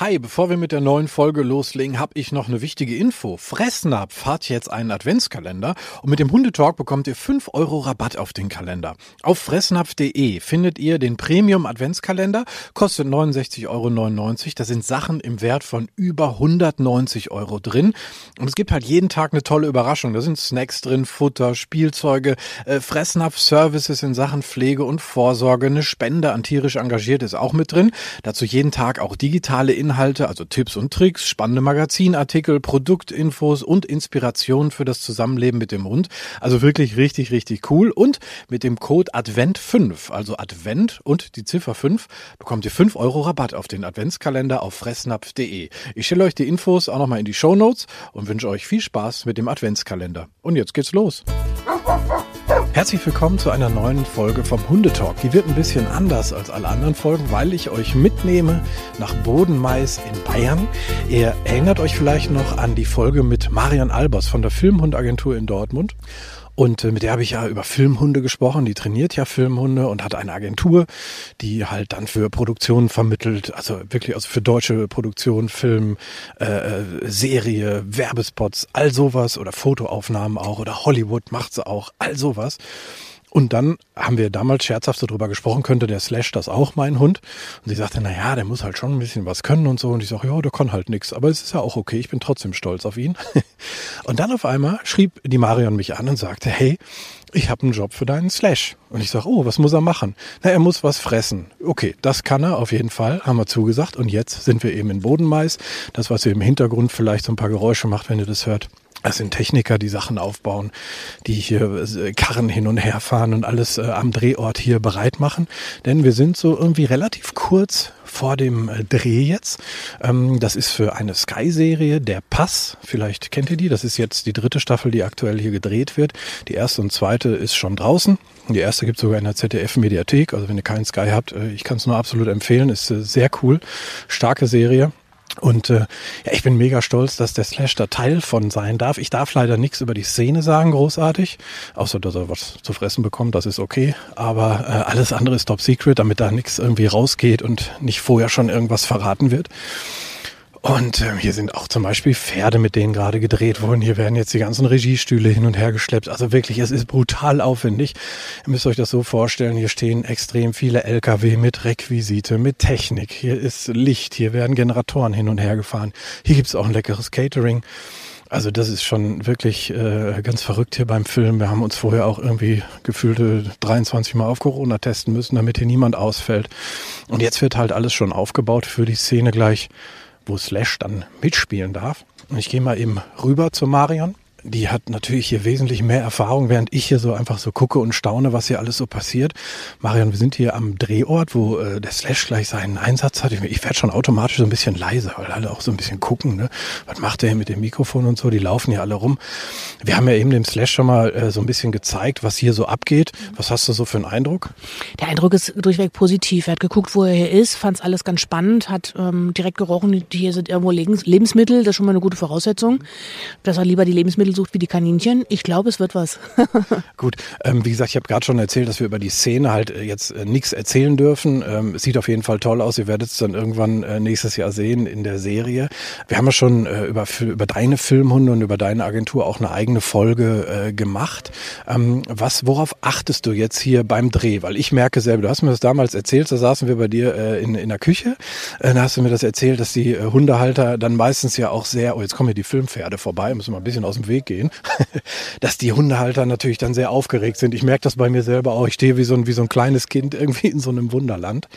Hi, bevor wir mit der neuen Folge loslegen, habe ich noch eine wichtige Info. Fressnapf hat jetzt einen Adventskalender und mit dem Hundetalk bekommt ihr 5 Euro Rabatt auf den Kalender. Auf fressnapf.de findet ihr den Premium Adventskalender, kostet 69,99 Euro. Da sind Sachen im Wert von über 190 Euro drin und es gibt halt jeden Tag eine tolle Überraschung. Da sind Snacks drin, Futter, Spielzeuge, äh, Fressnapf-Services in Sachen Pflege und Vorsorge, eine Spende an tierisch engagiert ist auch mit drin. Dazu jeden Tag auch digitale Inhalte, also Tipps und Tricks, spannende Magazinartikel, Produktinfos und Inspirationen für das Zusammenleben mit dem Hund. Also wirklich richtig, richtig cool. Und mit dem Code Advent5, also Advent und die Ziffer 5, bekommt ihr 5 Euro Rabatt auf den Adventskalender auf fressnapf.de. Ich stelle euch die Infos auch nochmal in die Show Notes und wünsche euch viel Spaß mit dem Adventskalender. Und jetzt geht's los. Herzlich willkommen zu einer neuen Folge vom Hundetalk. Die wird ein bisschen anders als alle anderen Folgen, weil ich euch mitnehme nach Bodenmais in Bayern. Ihr erinnert euch vielleicht noch an die Folge mit Marian Albers von der Filmhundagentur in Dortmund. Und äh, mit der habe ich ja über Filmhunde gesprochen. Die trainiert ja Filmhunde und hat eine Agentur, die halt dann für Produktionen vermittelt, also wirklich also für deutsche Produktion, Film, äh, äh, Serie, Werbespots, all sowas oder Fotoaufnahmen auch oder Hollywood macht sie auch, all sowas. Und dann haben wir damals scherzhaft so drüber gesprochen, könnte der Slash das auch, mein Hund? Und sie sagte, na ja, der muss halt schon ein bisschen was können und so. Und ich sage, ja, der kann halt nichts. Aber es ist ja auch okay, ich bin trotzdem stolz auf ihn. Und dann auf einmal schrieb die Marion mich an und sagte, hey, ich habe einen Job für deinen Slash. Und ich sage, oh, was muss er machen? Na, er muss was fressen. Okay, das kann er auf jeden Fall, haben wir zugesagt. Und jetzt sind wir eben in Bodenmais. Das, was ihr im Hintergrund vielleicht so ein paar Geräusche macht, wenn ihr das hört. Das sind Techniker, die Sachen aufbauen, die hier äh, Karren hin und her fahren und alles äh, am Drehort hier bereit machen. Denn wir sind so irgendwie relativ kurz vor dem äh, Dreh jetzt. Ähm, das ist für eine Sky-Serie, der Pass. Vielleicht kennt ihr die. Das ist jetzt die dritte Staffel, die aktuell hier gedreht wird. Die erste und zweite ist schon draußen. Die erste gibt sogar in der ZDF-Mediathek. Also wenn ihr keinen Sky habt, ich kann es nur absolut empfehlen. Ist sehr cool. Starke Serie. Und äh, ja, ich bin mega stolz, dass der Slash da Teil von sein darf. Ich darf leider nichts über die Szene sagen, großartig. Außer, dass er was zu fressen bekommt, das ist okay. Aber äh, alles andere ist top secret, damit da nichts irgendwie rausgeht und nicht vorher schon irgendwas verraten wird. Und äh, hier sind auch zum Beispiel Pferde, mit denen gerade gedreht wurden. Hier werden jetzt die ganzen Regiestühle hin und her geschleppt. Also wirklich, es ist brutal aufwendig. Ihr müsst euch das so vorstellen, hier stehen extrem viele Lkw mit Requisite, mit Technik. Hier ist Licht, hier werden Generatoren hin und her gefahren. Hier gibt's auch ein leckeres Catering. Also das ist schon wirklich äh, ganz verrückt hier beim Film. Wir haben uns vorher auch irgendwie gefühlte 23 Mal auf Corona testen müssen, damit hier niemand ausfällt. Und jetzt wird halt alles schon aufgebaut für die Szene gleich wo Slash dann mitspielen darf. Und ich gehe mal eben rüber zu Marion die hat natürlich hier wesentlich mehr Erfahrung, während ich hier so einfach so gucke und staune, was hier alles so passiert. Marion, wir sind hier am Drehort, wo äh, der Slash gleich seinen Einsatz hat. Ich, ich werde schon automatisch so ein bisschen leiser, weil alle auch so ein bisschen gucken, ne? Was macht der hier mit dem Mikrofon und so? Die laufen hier alle rum. Wir haben ja eben dem Slash schon mal äh, so ein bisschen gezeigt, was hier so abgeht. Was hast du so für einen Eindruck? Der Eindruck ist durchweg positiv. Er hat geguckt, wo er hier ist, fand es alles ganz spannend, hat ähm, direkt gerochen, hier sind irgendwo Lebensmittel, das ist schon mal eine gute Voraussetzung, dass er lieber die Lebensmittel sucht wie die Kaninchen. Ich glaube, es wird was. Gut, ähm, wie gesagt, ich habe gerade schon erzählt, dass wir über die Szene halt äh, jetzt äh, nichts erzählen dürfen. Ähm, es sieht auf jeden Fall toll aus. Ihr werdet es dann irgendwann äh, nächstes Jahr sehen in der Serie. Wir haben ja schon äh, über, über deine Filmhunde und über deine Agentur auch eine eigene Folge äh, gemacht. Ähm, was, worauf achtest du jetzt hier beim Dreh? Weil ich merke selber, du hast mir das damals erzählt, da saßen wir bei dir äh, in, in der Küche. Da hast du mir das erzählt, dass die Hundehalter dann meistens ja auch sehr, oh, jetzt kommen hier die Filmpferde vorbei, müssen wir ein bisschen aus dem Weg gehen, dass die Hundehalter natürlich dann sehr aufgeregt sind. Ich merke das bei mir selber auch. Ich stehe wie so ein, wie so ein kleines Kind irgendwie in so einem Wunderland.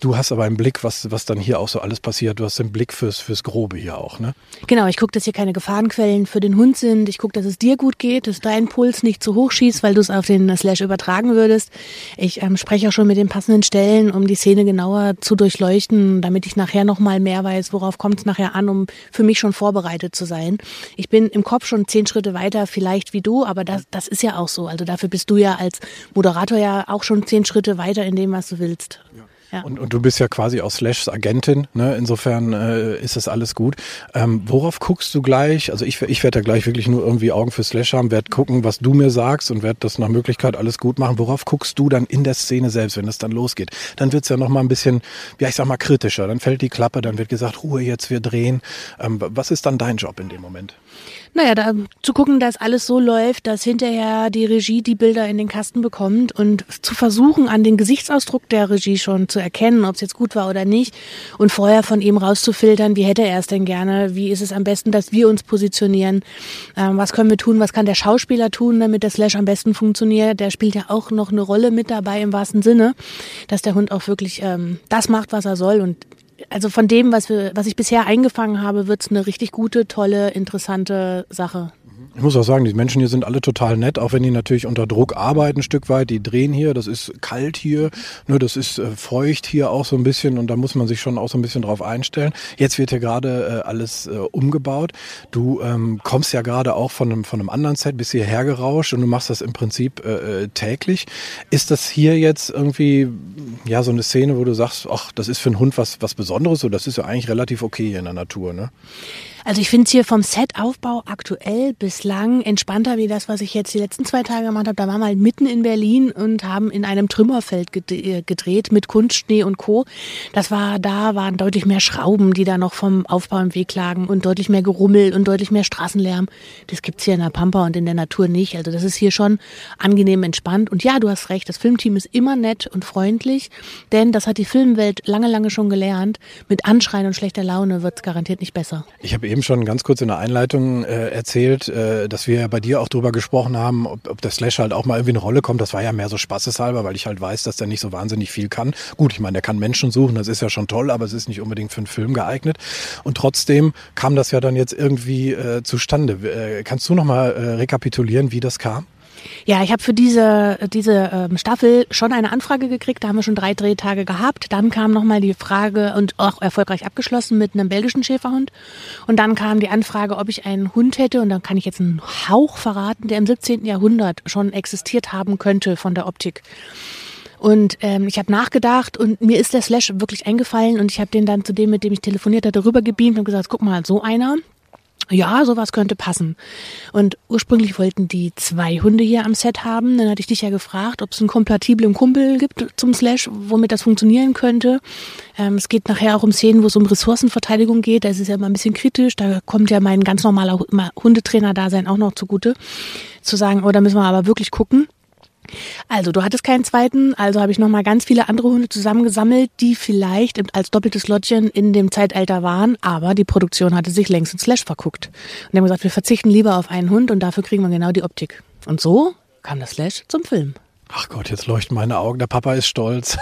Du hast aber einen Blick, was, was dann hier auch so alles passiert. Du hast den Blick fürs, fürs Grobe hier auch, ne? Genau, ich gucke, dass hier keine Gefahrenquellen für den Hund sind. Ich gucke, dass es dir gut geht, dass dein Puls nicht zu hoch schießt, weil du es auf den Slash übertragen würdest. Ich ähm, spreche auch schon mit den passenden Stellen, um die Szene genauer zu durchleuchten, damit ich nachher nochmal mehr weiß, worauf kommt es nachher an, um für mich schon vorbereitet zu sein. Ich bin im Kopf schon zehn Schritte weiter, vielleicht wie du, aber das, das ist ja auch so. Also dafür bist du ja als Moderator ja auch schon zehn Schritte weiter in dem, was du willst. Ja. Ja. Und, und du bist ja quasi auch Slashs Agentin, ne? insofern äh, ist das alles gut. Ähm, worauf guckst du gleich? Also ich, ich werde ja gleich wirklich nur irgendwie Augen für Slash haben, werde gucken, was du mir sagst und werde das nach Möglichkeit alles gut machen. Worauf guckst du dann in der Szene selbst, wenn es dann losgeht? Dann wird's ja nochmal ein bisschen, ja ich sag mal, kritischer. Dann fällt die Klappe, dann wird gesagt, Ruhe jetzt, wir drehen. Ähm, was ist dann dein Job in dem Moment? Naja, da, zu gucken, dass alles so läuft, dass hinterher die Regie die Bilder in den Kasten bekommt und zu versuchen, an den Gesichtsausdruck der Regie schon zu erkennen, ob es jetzt gut war oder nicht und vorher von ihm rauszufiltern, wie hätte er es denn gerne, wie ist es am besten, dass wir uns positionieren, ähm, was können wir tun, was kann der Schauspieler tun, damit der Slash am besten funktioniert. Der spielt ja auch noch eine Rolle mit dabei im wahrsten Sinne, dass der Hund auch wirklich ähm, das macht, was er soll und also von dem, was, wir, was ich bisher eingefangen habe, wird es eine richtig gute, tolle, interessante Sache. Ich muss auch sagen, die Menschen hier sind alle total nett, auch wenn die natürlich unter Druck arbeiten ein Stück weit. Die drehen hier, das ist kalt hier, nur das ist äh, feucht hier auch so ein bisschen und da muss man sich schon auch so ein bisschen drauf einstellen. Jetzt wird hier gerade äh, alles äh, umgebaut. Du ähm, kommst ja gerade auch von einem, von einem anderen Set, bist hierher gerauscht und du machst das im Prinzip äh, äh, täglich. Ist das hier jetzt irgendwie ja so eine Szene, wo du sagst, ach, das ist für einen Hund was, was Besonderes oder das ist ja eigentlich relativ okay hier in der Natur, ne? Also ich finde es hier vom Setaufbau aktuell bislang entspannter wie das, was ich jetzt die letzten zwei Tage gemacht habe. Da waren wir halt mitten in Berlin und haben in einem Trümmerfeld äh, gedreht mit Kunstschnee und Co. Das war, da waren deutlich mehr Schrauben, die da noch vom Aufbau im Weg lagen und deutlich mehr Gerummel und deutlich mehr Straßenlärm. Das gibt's hier in der Pampa und in der Natur nicht. Also das ist hier schon angenehm entspannt. Und ja, du hast recht, das Filmteam ist immer nett und freundlich, denn das hat die Filmwelt lange, lange schon gelernt. Mit Anschreien und schlechter Laune wird's garantiert nicht besser. Ich habe eben schon ganz kurz in der Einleitung äh, erzählt, äh, dass wir bei dir auch drüber gesprochen haben, ob, ob der Slash halt auch mal irgendwie eine Rolle kommt. Das war ja mehr so spaßeshalber, weil ich halt weiß, dass der nicht so wahnsinnig viel kann. Gut, ich meine, der kann Menschen suchen, das ist ja schon toll, aber es ist nicht unbedingt für einen Film geeignet. Und trotzdem kam das ja dann jetzt irgendwie äh, zustande. Äh, kannst du nochmal äh, rekapitulieren, wie das kam? Ja, ich habe für diese, diese ähm, Staffel schon eine Anfrage gekriegt. Da haben wir schon drei Drehtage gehabt. Dann kam nochmal die Frage und auch erfolgreich abgeschlossen mit einem belgischen Schäferhund. Und dann kam die Anfrage, ob ich einen Hund hätte. Und dann kann ich jetzt einen Hauch verraten, der im 17. Jahrhundert schon existiert haben könnte von der Optik. Und ähm, ich habe nachgedacht und mir ist der Slash wirklich eingefallen und ich habe den dann zu dem, mit dem ich telefoniert hatte, rüber gebeamt und gesagt, guck mal, so einer, ja, sowas könnte passen. Und ursprünglich wollten die zwei Hunde hier am Set haben. Dann hatte ich dich ja gefragt, ob es einen kompatiblen Kumpel gibt zum Slash, womit das funktionieren könnte. Ähm, es geht nachher auch um Szenen, wo es um Ressourcenverteidigung geht. Das ist ja immer ein bisschen kritisch. Da kommt ja mein ganz normaler Hundetrainer-Dasein auch noch zugute. Zu sagen, oh, da müssen wir aber wirklich gucken. Also, du hattest keinen zweiten, also habe ich nochmal ganz viele andere Hunde zusammengesammelt, die vielleicht als doppeltes Lottchen in dem Zeitalter waren, aber die Produktion hatte sich längst in Slash verguckt. Und die haben gesagt, wir verzichten lieber auf einen Hund und dafür kriegen wir genau die Optik. Und so kam das Slash zum Film. Ach Gott, jetzt leuchten meine Augen. Der Papa ist stolz.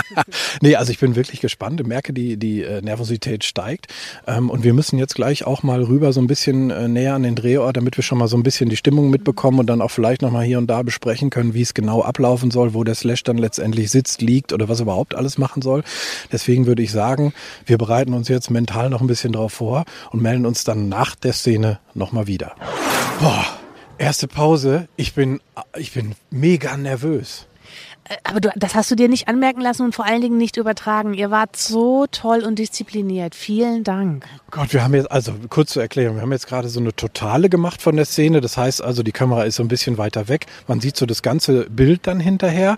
nee, also ich bin wirklich gespannt. Ich merke, die, die äh, Nervosität steigt. Ähm, und wir müssen jetzt gleich auch mal rüber so ein bisschen äh, näher an den Drehort, damit wir schon mal so ein bisschen die Stimmung mitbekommen und dann auch vielleicht nochmal hier und da besprechen können, wie es genau ablaufen soll, wo der Slash dann letztendlich sitzt, liegt oder was überhaupt alles machen soll. Deswegen würde ich sagen, wir bereiten uns jetzt mental noch ein bisschen drauf vor und melden uns dann nach der Szene nochmal wieder. Boah. Erste Pause. Ich bin, ich bin mega nervös. Äh, aber du, das hast du dir nicht anmerken lassen und vor allen Dingen nicht übertragen. Ihr wart so toll und diszipliniert. Vielen Dank. Gott, wir haben jetzt, also kurz zur Erklärung, wir haben jetzt gerade so eine Totale gemacht von der Szene. Das heißt also, die Kamera ist so ein bisschen weiter weg. Man sieht so das ganze Bild dann hinterher.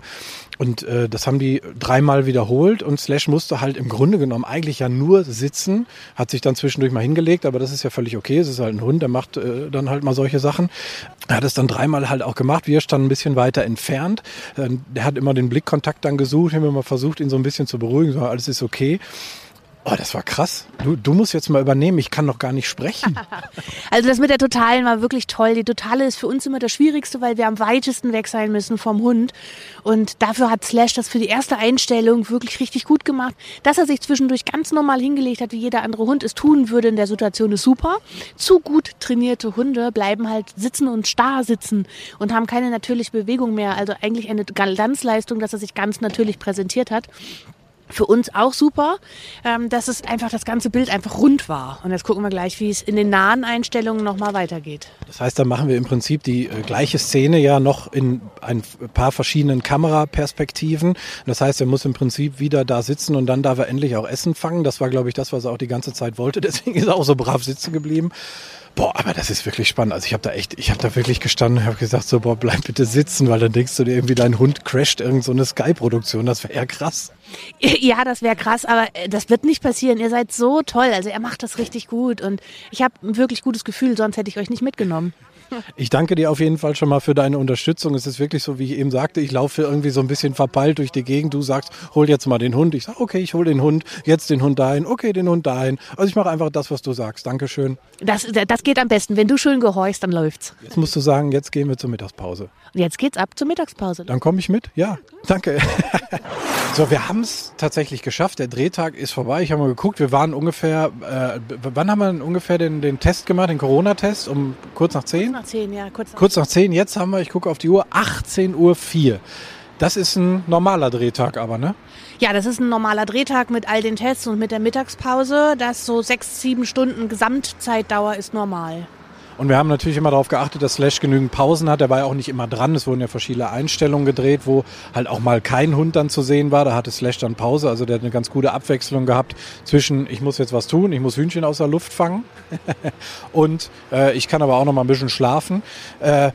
Und äh, das haben die dreimal wiederholt und Slash musste halt im Grunde genommen eigentlich ja nur sitzen, hat sich dann zwischendurch mal hingelegt, aber das ist ja völlig okay. Es ist halt ein Hund, der macht äh, dann halt mal solche Sachen. Er hat es dann dreimal halt auch gemacht. Wir standen ein bisschen weiter entfernt. Äh, der hat immer den Blickkontakt dann gesucht, haben wir mal versucht, ihn so ein bisschen zu beruhigen, so alles ist okay. Oh, das war krass. Du, du musst jetzt mal übernehmen. Ich kann noch gar nicht sprechen. also das mit der Totalen war wirklich toll. Die Totale ist für uns immer das Schwierigste, weil wir am weitesten weg sein müssen vom Hund. Und dafür hat Slash das für die erste Einstellung wirklich richtig gut gemacht. Dass er sich zwischendurch ganz normal hingelegt hat, wie jeder andere Hund es tun würde in der Situation, ist super. Zu gut trainierte Hunde bleiben halt sitzen und starr sitzen und haben keine natürliche Bewegung mehr. Also eigentlich eine Glanzleistung, dass er sich ganz natürlich präsentiert hat. Für uns auch super, ähm, dass es einfach das ganze Bild einfach rund war. Und jetzt gucken wir gleich, wie es in den nahen Einstellungen nochmal weitergeht. Das heißt, da machen wir im Prinzip die äh, gleiche Szene ja noch in ein paar verschiedenen Kameraperspektiven. Das heißt, er muss im Prinzip wieder da sitzen und dann darf er endlich auch Essen fangen. Das war, glaube ich, das, was er auch die ganze Zeit wollte. Deswegen ist er auch so brav sitzen geblieben. Boah, aber das ist wirklich spannend. Also ich habe da echt, ich habe da wirklich gestanden und habe gesagt, so boah, bleib bitte sitzen, weil dann denkst du dir irgendwie, dein Hund crasht irgend so eine Sky-Produktion. Das wäre ja krass. Ja, das wäre krass, aber äh, das wird nicht passieren. Ihr seid so toll. Also er macht das richtig gut und ich habe ein wirklich gutes Gefühl, sonst hätte ich euch nicht mitgenommen. Ich danke dir auf jeden Fall schon mal für deine Unterstützung. Es ist wirklich so, wie ich eben sagte, ich laufe irgendwie so ein bisschen verpeilt durch die Gegend. Du sagst, hol jetzt mal den Hund. Ich sage, okay, ich hole den Hund, jetzt den Hund dahin, okay, den Hund dahin. Also ich mache einfach das, was du sagst. Dankeschön. Das, das geht am besten. Wenn du schön gehorchst, dann läuft's. Jetzt musst du sagen, jetzt gehen wir zur Mittagspause. Und jetzt geht's ab zur Mittagspause. Dann komme ich mit? Ja, danke. so, wir haben es tatsächlich geschafft. Der Drehtag ist vorbei. Ich habe mal geguckt, wir waren ungefähr, äh, wann haben wir ungefähr den, den Test gemacht, den Corona-Test? Um kurz nach zehn? Nach zehn, ja. Kurz nach, Kurz nach zehn. Jetzt haben wir, ich gucke auf die Uhr, 18.04 Uhr. Das ist ein normaler Drehtag aber, ne? Ja, das ist ein normaler Drehtag mit all den Tests und mit der Mittagspause. Das so sechs, sieben Stunden Gesamtzeitdauer ist normal. Und wir haben natürlich immer darauf geachtet, dass Slash genügend Pausen hat. Er war ja auch nicht immer dran. Es wurden ja verschiedene Einstellungen gedreht, wo halt auch mal kein Hund dann zu sehen war. Da hatte Slash dann Pause. Also der hat eine ganz gute Abwechslung gehabt zwischen, ich muss jetzt was tun, ich muss Hühnchen aus der Luft fangen und äh, ich kann aber auch noch mal ein bisschen schlafen. Äh,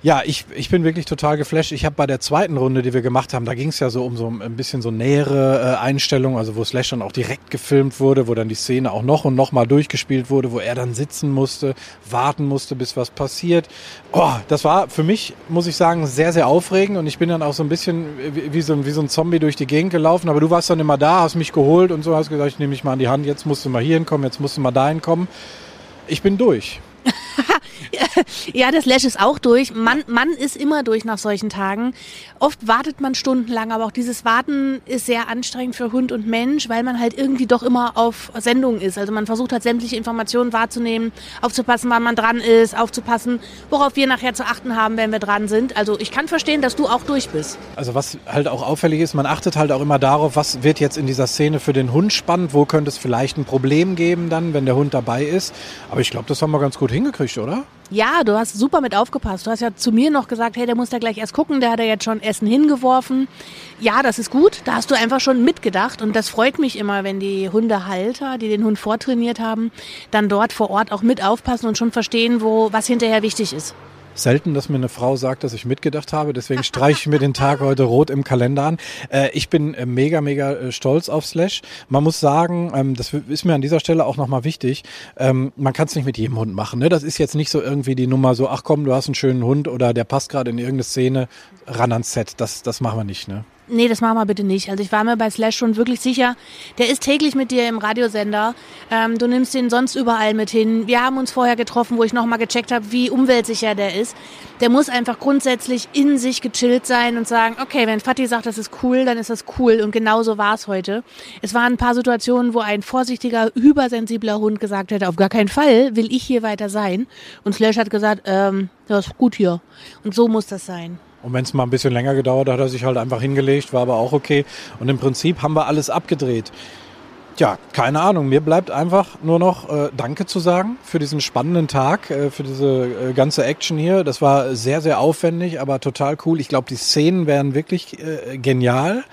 ja, ich, ich bin wirklich total geflasht. Ich habe bei der zweiten Runde, die wir gemacht haben, da ging es ja so um so ein bisschen so nähere äh, Einstellungen, also wo Slash dann auch direkt gefilmt wurde, wo dann die Szene auch noch und noch mal durchgespielt wurde, wo er dann sitzen musste, warten musste, bis was passiert. Oh, das war für mich, muss ich sagen, sehr, sehr aufregend und ich bin dann auch so ein bisschen wie, wie, so, wie so ein Zombie durch die Gegend gelaufen, aber du warst dann immer da, hast mich geholt und so, hast gesagt, ich nehme mich mal an die Hand, jetzt musst du mal hier hinkommen, jetzt musst du mal dahin kommen. Ich bin durch. ja, das Lash ist auch durch. Man, man ist immer durch nach solchen Tagen. Oft wartet man stundenlang, aber auch dieses Warten ist sehr anstrengend für Hund und Mensch, weil man halt irgendwie doch immer auf Sendung ist. Also man versucht halt sämtliche Informationen wahrzunehmen, aufzupassen, wann man dran ist, aufzupassen, worauf wir nachher zu achten haben, wenn wir dran sind. Also ich kann verstehen, dass du auch durch bist. Also was halt auch auffällig ist, man achtet halt auch immer darauf, was wird jetzt in dieser Szene für den Hund spannend, wo könnte es vielleicht ein Problem geben dann, wenn der Hund dabei ist. Aber ich glaube, das haben wir ganz gut hingekriegt, oder? Ja, du hast super mit aufgepasst. Du hast ja zu mir noch gesagt, hey, der muss da gleich erst gucken, der hat ja jetzt schon Essen hingeworfen. Ja, das ist gut. Da hast du einfach schon mitgedacht und das freut mich immer, wenn die Hundehalter, die den Hund vortrainiert haben, dann dort vor Ort auch mit aufpassen und schon verstehen, wo was hinterher wichtig ist selten, dass mir eine Frau sagt, dass ich mitgedacht habe. Deswegen streiche ich mir den Tag heute rot im Kalender an. Äh, ich bin äh, mega, mega äh, stolz auf Slash. Man muss sagen, ähm, das ist mir an dieser Stelle auch nochmal wichtig, ähm, man kann es nicht mit jedem Hund machen. Ne? Das ist jetzt nicht so irgendwie die Nummer so, ach komm, du hast einen schönen Hund oder der passt gerade in irgendeine Szene, ran ans Set. Das, das machen wir nicht. Ne? Nee, das machen wir bitte nicht. Also ich war mir bei Slash schon wirklich sicher, der ist täglich mit dir im Radiosender. Ähm, du nimmst ihn sonst überall mit hin. Wir haben uns vorher getroffen, wo ich nochmal gecheckt habe, wie umweltsicher der ist. Der muss einfach grundsätzlich in sich gechillt sein und sagen, okay, wenn Fatih sagt, das ist cool, dann ist das cool. Und genauso war es heute. Es waren ein paar Situationen, wo ein vorsichtiger, hypersensibler Hund gesagt hätte, auf gar keinen Fall will ich hier weiter sein. Und Slash hat gesagt, ähm, das ist gut hier. Und so muss das sein. Und wenn es mal ein bisschen länger gedauert hat, hat er sich halt einfach hingelegt, war aber auch okay. Und im Prinzip haben wir alles abgedreht. Ja, keine Ahnung. Mir bleibt einfach nur noch äh, Danke zu sagen für diesen spannenden Tag, äh, für diese äh, ganze Action hier. Das war sehr, sehr aufwendig, aber total cool. Ich glaube, die Szenen wären wirklich äh, genial.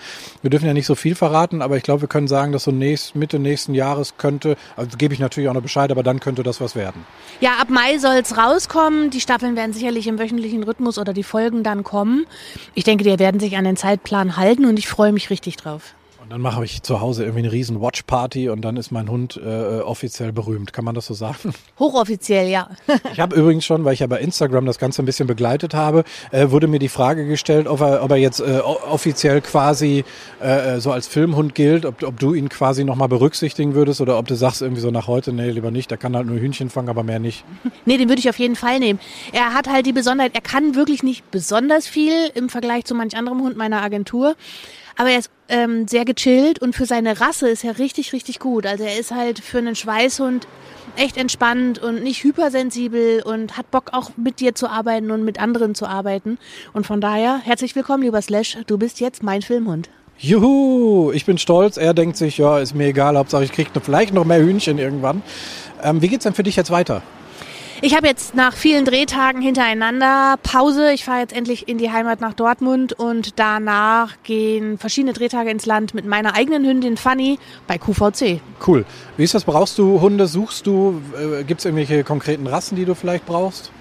Wir dürfen ja nicht so viel verraten, aber ich glaube, wir können sagen, dass so nächst, Mitte nächsten Jahres könnte, also gebe ich natürlich auch noch Bescheid, aber dann könnte das was werden. Ja, ab Mai soll's rauskommen. Die Staffeln werden sicherlich im wöchentlichen Rhythmus oder die Folgen dann kommen. Ich denke, die werden sich an den Zeitplan halten und ich freue mich richtig drauf. Und dann mache ich zu Hause irgendwie eine riesen Watch-Party und dann ist mein Hund äh, offiziell berühmt. Kann man das so sagen? Hochoffiziell, ja. ich habe übrigens schon, weil ich ja bei Instagram das Ganze ein bisschen begleitet habe, äh, wurde mir die Frage gestellt, ob er, ob er jetzt äh, offiziell quasi äh, so als Filmhund gilt, ob, ob du ihn quasi nochmal berücksichtigen würdest oder ob du sagst irgendwie so nach heute, nee, lieber nicht, der kann halt nur Hühnchen fangen, aber mehr nicht. Nee, den würde ich auf jeden Fall nehmen. Er hat halt die Besonderheit, er kann wirklich nicht besonders viel im Vergleich zu manch anderem Hund meiner Agentur. Aber er ist ähm, sehr gechillt und für seine Rasse ist er richtig, richtig gut. Also er ist halt für einen Schweißhund echt entspannt und nicht hypersensibel und hat Bock auch mit dir zu arbeiten und mit anderen zu arbeiten. Und von daher herzlich willkommen, lieber Slash. Du bist jetzt mein Filmhund. Juhu, ich bin stolz. Er denkt sich, ja, ist mir egal, Hauptsache ich kriege vielleicht noch mehr Hühnchen irgendwann. Ähm, wie geht's denn für dich jetzt weiter? Ich habe jetzt nach vielen Drehtagen hintereinander Pause. Ich fahre jetzt endlich in die Heimat nach Dortmund und danach gehen verschiedene Drehtage ins Land mit meiner eigenen Hündin Fanny bei QVC. Cool. Wie ist das? Brauchst du Hunde? Suchst du? Äh, Gibt es irgendwelche konkreten Rassen, die du vielleicht brauchst?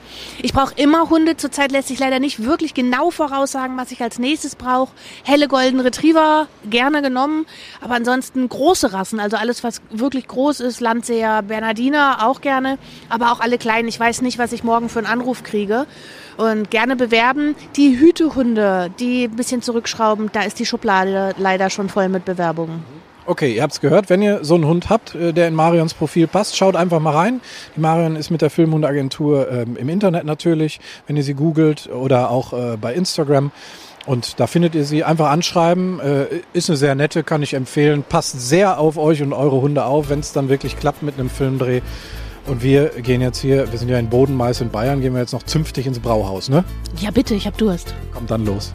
Ich brauche immer Hunde. Zurzeit lässt sich leider nicht wirklich genau voraussagen, was ich als nächstes brauche. Helle Golden Retriever, gerne genommen. Aber ansonsten große Rassen, also alles, was wirklich groß ist. Landseher, Bernardiner auch gerne. Aber auch alle kleinen. Ich weiß nicht, was ich morgen für einen Anruf kriege. Und gerne bewerben. Die Hütehunde, die ein bisschen zurückschrauben, da ist die Schublade leider schon voll mit Bewerbungen. Okay, ihr habt es gehört. Wenn ihr so einen Hund habt, äh, der in Marions Profil passt, schaut einfach mal rein. Die Marion ist mit der Filmhundagentur ähm, im Internet natürlich, wenn ihr sie googelt oder auch äh, bei Instagram. Und da findet ihr sie. Einfach anschreiben. Äh, ist eine sehr nette, kann ich empfehlen. Passt sehr auf euch und eure Hunde auf, wenn es dann wirklich klappt mit einem Filmdreh. Und wir gehen jetzt hier, wir sind ja in Bodenmais in Bayern, gehen wir jetzt noch zünftig ins Brauhaus, ne? Ja, bitte, ich hab Durst. Kommt dann los.